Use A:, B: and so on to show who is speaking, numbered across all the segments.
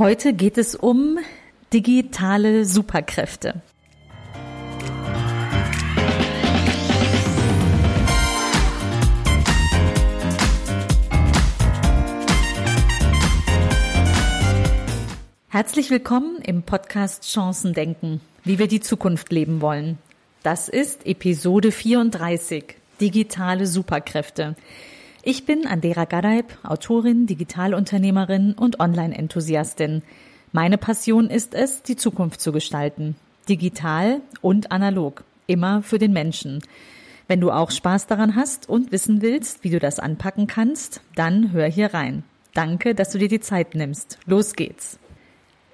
A: Heute geht es um digitale Superkräfte. Herzlich willkommen im Podcast Chancen denken, wie wir die Zukunft leben wollen. Das ist Episode 34, digitale Superkräfte. Ich bin Andera Gadeib, Autorin, Digitalunternehmerin und Online-Enthusiastin. Meine Passion ist es, die Zukunft zu gestalten. Digital und analog. Immer für den Menschen. Wenn du auch Spaß daran hast und wissen willst, wie du das anpacken kannst, dann hör hier rein. Danke, dass du dir die Zeit nimmst. Los geht's.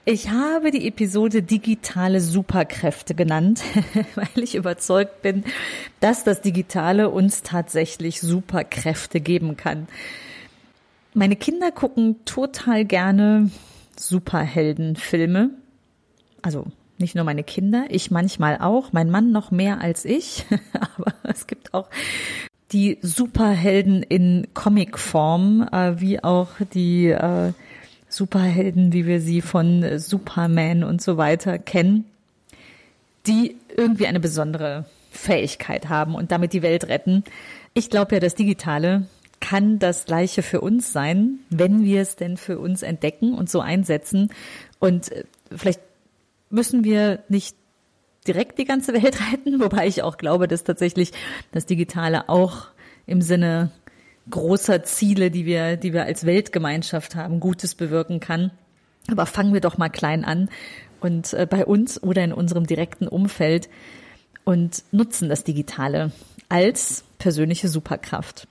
A: Ich habe die Episode digitale Superkräfte genannt, weil ich überzeugt bin, dass das Digitale uns tatsächlich Superkräfte geben kann. Meine Kinder gucken total gerne Superheldenfilme. Also nicht nur meine Kinder, ich manchmal auch, mein Mann noch mehr als ich, aber es gibt auch die Superhelden in Comicform, äh, wie auch die äh, Superhelden, wie wir sie von Superman und so weiter kennen, die irgendwie eine besondere Fähigkeit haben und damit die Welt retten. Ich glaube ja, das Digitale kann das Gleiche für uns sein, wenn wir es denn für uns entdecken und so einsetzen. Und äh, vielleicht müssen wir nicht direkt die ganze Welt retten, wobei ich auch glaube, dass tatsächlich das Digitale auch im Sinne großer Ziele, die wir, die wir als Weltgemeinschaft haben, Gutes bewirken kann. Aber fangen wir doch mal klein an und äh, bei uns oder in unserem direkten Umfeld und nutzen das Digitale als persönliche Superkraft.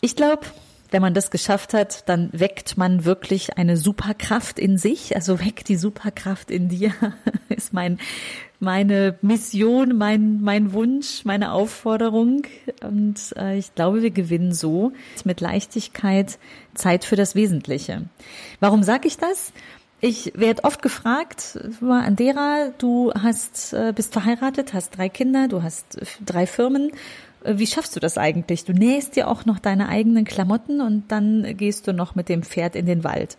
A: Ich glaube, wenn man das geschafft hat, dann weckt man wirklich eine Superkraft in sich. Also weckt die Superkraft in dir, ist mein, meine Mission, mein, mein Wunsch, meine Aufforderung. Und äh, ich glaube, wir gewinnen so mit Leichtigkeit Zeit für das Wesentliche. Warum sage ich das? Ich werde oft gefragt, Andera, du hast, äh, bist verheiratet, hast drei Kinder, du hast drei Firmen äh, wie schaffst du das eigentlich? Du nähst dir auch noch deine eigenen Klamotten und dann gehst du noch mit dem Pferd in den Wald.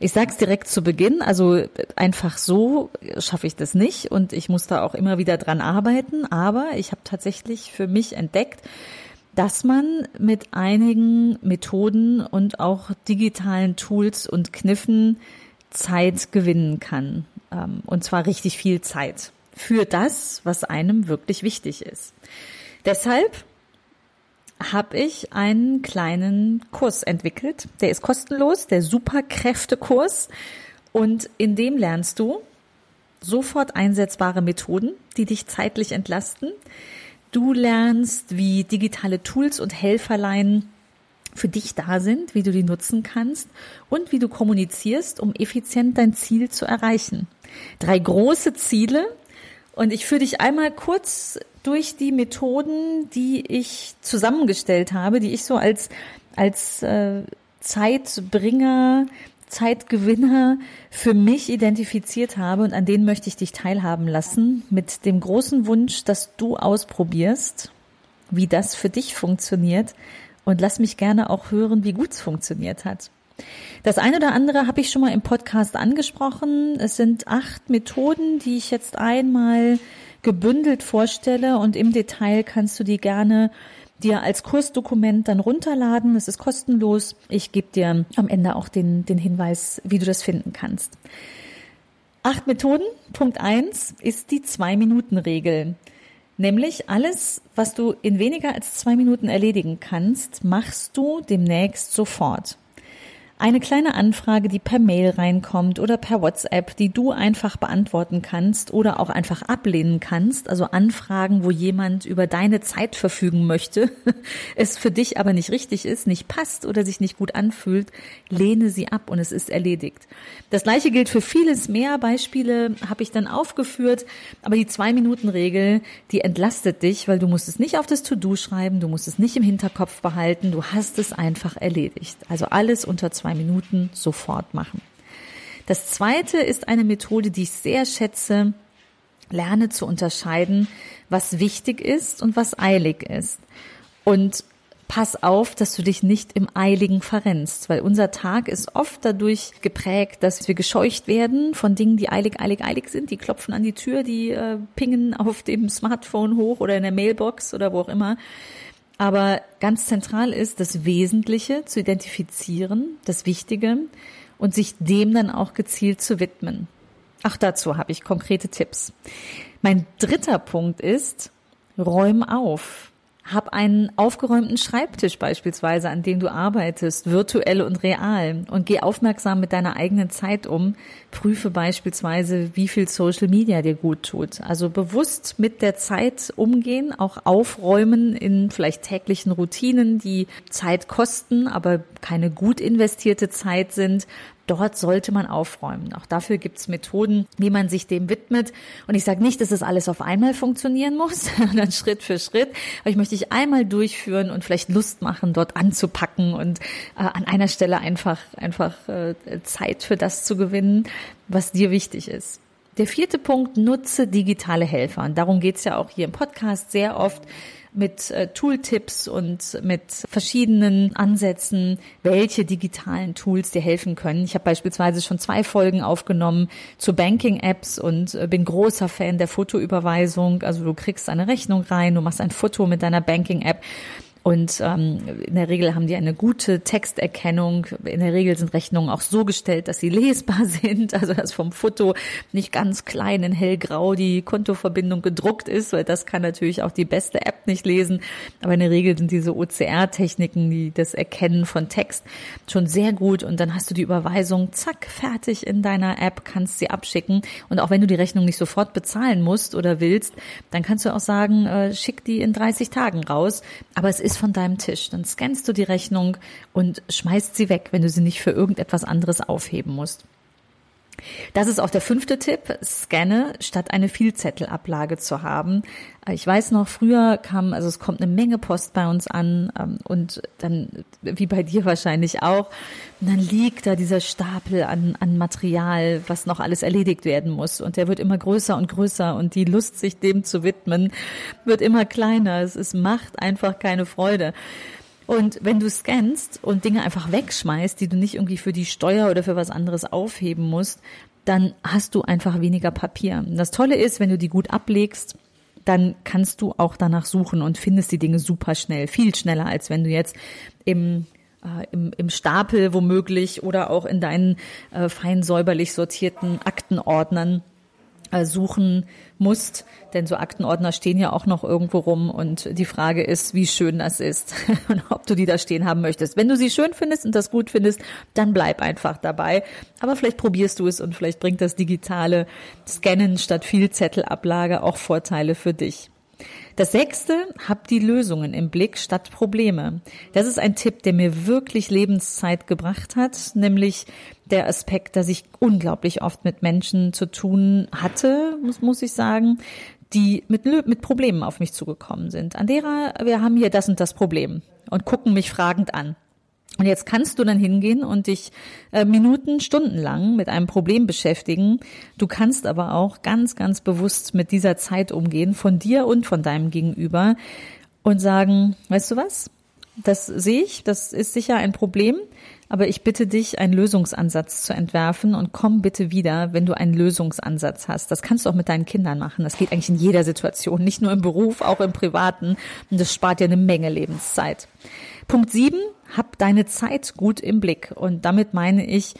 A: Ich sag's direkt zu Beginn, also einfach so schaffe ich das nicht und ich muss da auch immer wieder dran arbeiten, aber ich habe tatsächlich für mich entdeckt, dass man mit einigen Methoden und auch digitalen Tools und Kniffen Zeit gewinnen kann. Ähm, und zwar richtig viel Zeit für das, was einem wirklich wichtig ist. Deshalb habe ich einen kleinen Kurs entwickelt. Der ist kostenlos, der Superkräftekurs. Und in dem lernst du sofort einsetzbare Methoden, die dich zeitlich entlasten. Du lernst, wie digitale Tools und Helferlein für dich da sind, wie du die nutzen kannst und wie du kommunizierst, um effizient dein Ziel zu erreichen. Drei große Ziele, und ich führe dich einmal kurz durch die Methoden, die ich zusammengestellt habe, die ich so als, als äh, Zeitbringer, Zeitgewinner für mich identifiziert habe und an denen möchte ich dich teilhaben lassen, mit dem großen Wunsch, dass du ausprobierst, wie das für dich funktioniert und lass mich gerne auch hören, wie gut es funktioniert hat. Das eine oder andere habe ich schon mal im Podcast angesprochen. Es sind acht Methoden, die ich jetzt einmal gebündelt vorstelle und im Detail kannst du die gerne dir als Kursdokument dann runterladen. Es ist kostenlos. Ich gebe dir am Ende auch den, den Hinweis, wie du das finden kannst. Acht Methoden. Punkt eins ist die Zwei-Minuten-Regel. Nämlich alles, was du in weniger als zwei Minuten erledigen kannst, machst du demnächst sofort eine kleine Anfrage, die per Mail reinkommt oder per WhatsApp, die du einfach beantworten kannst oder auch einfach ablehnen kannst. Also Anfragen, wo jemand über deine Zeit verfügen möchte, es für dich aber nicht richtig ist, nicht passt oder sich nicht gut anfühlt, lehne sie ab und es ist erledigt. Das gleiche gilt für vieles mehr. Beispiele habe ich dann aufgeführt, aber die Zwei-Minuten-Regel, die entlastet dich, weil du musst es nicht auf das To-Do schreiben, du musst es nicht im Hinterkopf behalten, du hast es einfach erledigt. Also alles unter zwei zwei Minuten sofort machen. Das zweite ist eine Methode, die ich sehr schätze. Lerne zu unterscheiden, was wichtig ist und was eilig ist. Und pass auf, dass du dich nicht im Eiligen verrennst, weil unser Tag ist oft dadurch geprägt, dass wir gescheucht werden von Dingen, die eilig, eilig, eilig sind. Die klopfen an die Tür, die äh, pingen auf dem Smartphone hoch oder in der Mailbox oder wo auch immer. Aber ganz zentral ist, das Wesentliche zu identifizieren, das Wichtige und sich dem dann auch gezielt zu widmen. Ach, dazu habe ich konkrete Tipps. Mein dritter Punkt ist, räum auf. Hab einen aufgeräumten Schreibtisch beispielsweise, an dem du arbeitest, virtuell und real und geh aufmerksam mit deiner eigenen Zeit um. Prüfe beispielsweise, wie viel Social Media dir gut tut. Also bewusst mit der Zeit umgehen, auch aufräumen in vielleicht täglichen Routinen, die Zeit kosten, aber keine gut investierte Zeit sind dort sollte man aufräumen. Auch dafür gibt's Methoden, wie man sich dem widmet. Und ich sage nicht, dass das alles auf einmal funktionieren muss, sondern Schritt für Schritt. Aber ich möchte dich einmal durchführen und vielleicht Lust machen, dort anzupacken und äh, an einer Stelle einfach, einfach äh, Zeit für das zu gewinnen, was dir wichtig ist. Der vierte Punkt, nutze digitale Helfer. Und darum geht's ja auch hier im Podcast sehr oft mit äh, Tooltips und mit verschiedenen Ansätzen, welche digitalen Tools dir helfen können. Ich habe beispielsweise schon zwei Folgen aufgenommen zu Banking-Apps und äh, bin großer Fan der Fotoüberweisung. Also du kriegst eine Rechnung rein, du machst ein Foto mit deiner Banking-App und ähm, in der Regel haben die eine gute Texterkennung. In der Regel sind Rechnungen auch so gestellt, dass sie lesbar sind. Also dass vom Foto nicht ganz klein in hellgrau die Kontoverbindung gedruckt ist, weil das kann natürlich auch die beste App nicht lesen. Aber in der Regel sind diese OCR-Techniken, die das Erkennen von Text, schon sehr gut. Und dann hast du die Überweisung, zack, fertig in deiner App, kannst sie abschicken. Und auch wenn du die Rechnung nicht sofort bezahlen musst oder willst, dann kannst du auch sagen, äh, schick die in 30 Tagen raus. Aber es ist ist von deinem Tisch. Dann scannst du die Rechnung und schmeißt sie weg, wenn du sie nicht für irgendetwas anderes aufheben musst. Das ist auch der fünfte Tipp. Scanne, statt eine Vielzettelablage zu haben. Ich weiß noch, früher kam, also es kommt eine Menge Post bei uns an ähm, und dann, wie bei dir wahrscheinlich auch, und dann liegt da dieser Stapel an, an Material, was noch alles erledigt werden muss. Und der wird immer größer und größer und die Lust, sich dem zu widmen, wird immer kleiner. Es, es macht einfach keine Freude. Und wenn du scannst und Dinge einfach wegschmeißt, die du nicht irgendwie für die Steuer oder für was anderes aufheben musst, dann hast du einfach weniger Papier. Das Tolle ist, wenn du die gut ablegst, dann kannst du auch danach suchen und findest die Dinge super schnell, viel schneller, als wenn du jetzt im äh, im, im Stapel womöglich oder auch in deinen äh, fein säuberlich sortierten Aktenordnern suchen musst, denn so Aktenordner stehen ja auch noch irgendwo rum und die Frage ist, wie schön das ist und ob du die da stehen haben möchtest. Wenn du sie schön findest und das gut findest, dann bleib einfach dabei. Aber vielleicht probierst du es und vielleicht bringt das digitale Scannen statt viel Zettelablage auch Vorteile für dich. Das sechste, hab die Lösungen im Blick statt Probleme. Das ist ein Tipp, der mir wirklich Lebenszeit gebracht hat, nämlich der Aspekt, dass ich unglaublich oft mit Menschen zu tun hatte, muss, muss ich sagen, die mit, mit Problemen auf mich zugekommen sind. Andera, wir haben hier das und das Problem und gucken mich fragend an. Und jetzt kannst du dann hingehen und dich äh, Minuten, Stunden lang mit einem Problem beschäftigen. Du kannst aber auch ganz, ganz bewusst mit dieser Zeit umgehen, von dir und von deinem Gegenüber und sagen, weißt du was? Das sehe ich, das ist sicher ein Problem, aber ich bitte dich, einen Lösungsansatz zu entwerfen und komm bitte wieder, wenn du einen Lösungsansatz hast. Das kannst du auch mit deinen Kindern machen. Das geht eigentlich in jeder Situation, nicht nur im Beruf, auch im Privaten. Und das spart dir eine Menge Lebenszeit. Punkt sieben, hab deine Zeit gut im Blick. Und damit meine ich,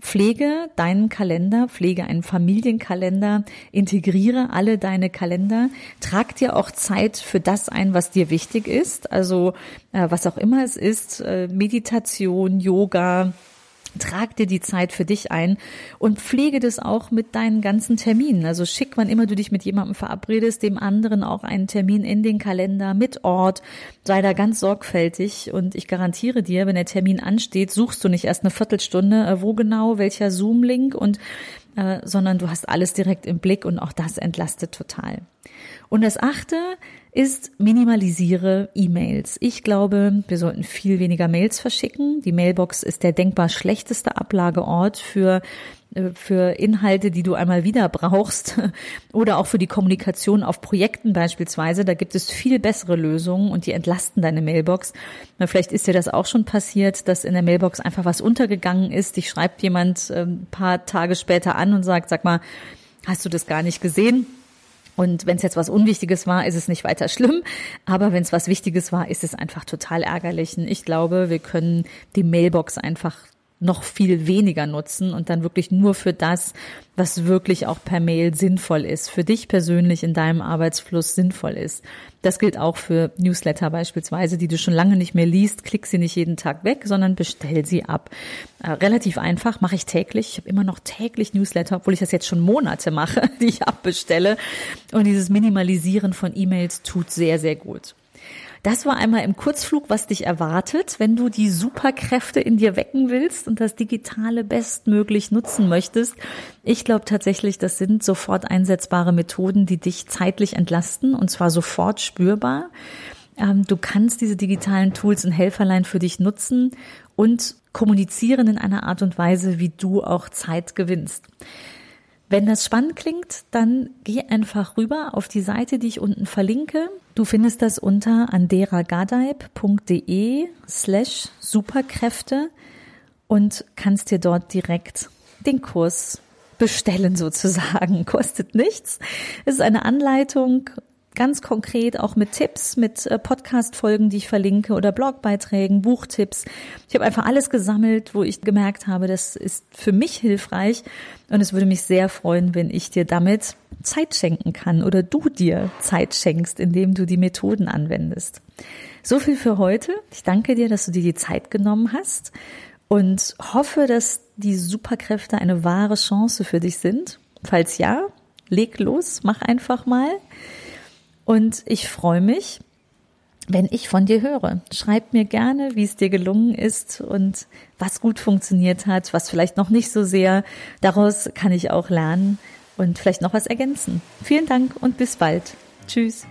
A: Pflege deinen Kalender, pflege einen Familienkalender, integriere alle deine Kalender, trag dir auch Zeit für das ein, was dir wichtig ist, also äh, was auch immer es ist, äh, Meditation, Yoga, Trag dir die Zeit für dich ein und pflege das auch mit deinen ganzen Terminen. Also schick, wann immer du dich mit jemandem verabredest, dem anderen auch einen Termin in den Kalender mit Ort. Sei da ganz sorgfältig und ich garantiere dir, wenn der Termin ansteht, suchst du nicht erst eine Viertelstunde, äh, wo genau, welcher Zoom-Link und äh, sondern du hast alles direkt im Blick und auch das entlastet total. Und das achte ist, minimalisiere E-Mails. Ich glaube, wir sollten viel weniger Mails verschicken. Die Mailbox ist der denkbar schlechteste Ablageort für für Inhalte, die du einmal wieder brauchst oder auch für die Kommunikation auf Projekten beispielsweise. Da gibt es viel bessere Lösungen und die entlasten deine Mailbox. Vielleicht ist dir das auch schon passiert, dass in der Mailbox einfach was untergegangen ist. Dich schreibt jemand ein ähm, paar Tage später an und sagt, sag mal, hast du das gar nicht gesehen? Und wenn es jetzt was Unwichtiges war, ist es nicht weiter schlimm. Aber wenn es was Wichtiges war, ist es einfach total ärgerlich. Und ich glaube, wir können die Mailbox einfach noch viel weniger nutzen und dann wirklich nur für das, was wirklich auch per Mail sinnvoll ist, für dich persönlich in deinem Arbeitsfluss sinnvoll ist. Das gilt auch für Newsletter beispielsweise, die du schon lange nicht mehr liest. Klick sie nicht jeden Tag weg, sondern bestell sie ab. Äh, relativ einfach, mache ich täglich. Ich habe immer noch täglich Newsletter, obwohl ich das jetzt schon Monate mache, die ich abbestelle. Und dieses Minimalisieren von E-Mails tut sehr, sehr gut. Das war einmal im Kurzflug, was dich erwartet, wenn du die Superkräfte in dir wecken willst und das Digitale bestmöglich nutzen möchtest. Ich glaube tatsächlich, das sind sofort einsetzbare Methoden, die dich zeitlich entlasten und zwar sofort spürbar. Ähm, du kannst diese digitalen Tools und Helferlein für dich nutzen und kommunizieren in einer Art und Weise, wie du auch Zeit gewinnst. Wenn das spannend klingt, dann geh einfach rüber auf die Seite, die ich unten verlinke. Du findest das unter anderagadeib.de slash Superkräfte und kannst dir dort direkt den Kurs bestellen sozusagen. Kostet nichts. Es ist eine Anleitung ganz konkret auch mit Tipps, mit äh, Podcast-Folgen, die ich verlinke oder Blogbeiträgen, Buchtipps. Ich habe einfach alles gesammelt, wo ich gemerkt habe, das ist für mich hilfreich und es würde mich sehr freuen, wenn ich dir damit Zeit schenken kann oder du dir Zeit schenkst, indem du die Methoden anwendest. So viel für heute. Ich danke dir, dass du dir die Zeit genommen hast und hoffe, dass die Superkräfte eine wahre Chance für dich sind. Falls ja, leg los, mach einfach mal. Und ich freue mich, wenn ich von dir höre. Schreib mir gerne, wie es dir gelungen ist und was gut funktioniert hat, was vielleicht noch nicht so sehr. Daraus kann ich auch lernen und vielleicht noch was ergänzen. Vielen Dank und bis bald. Tschüss.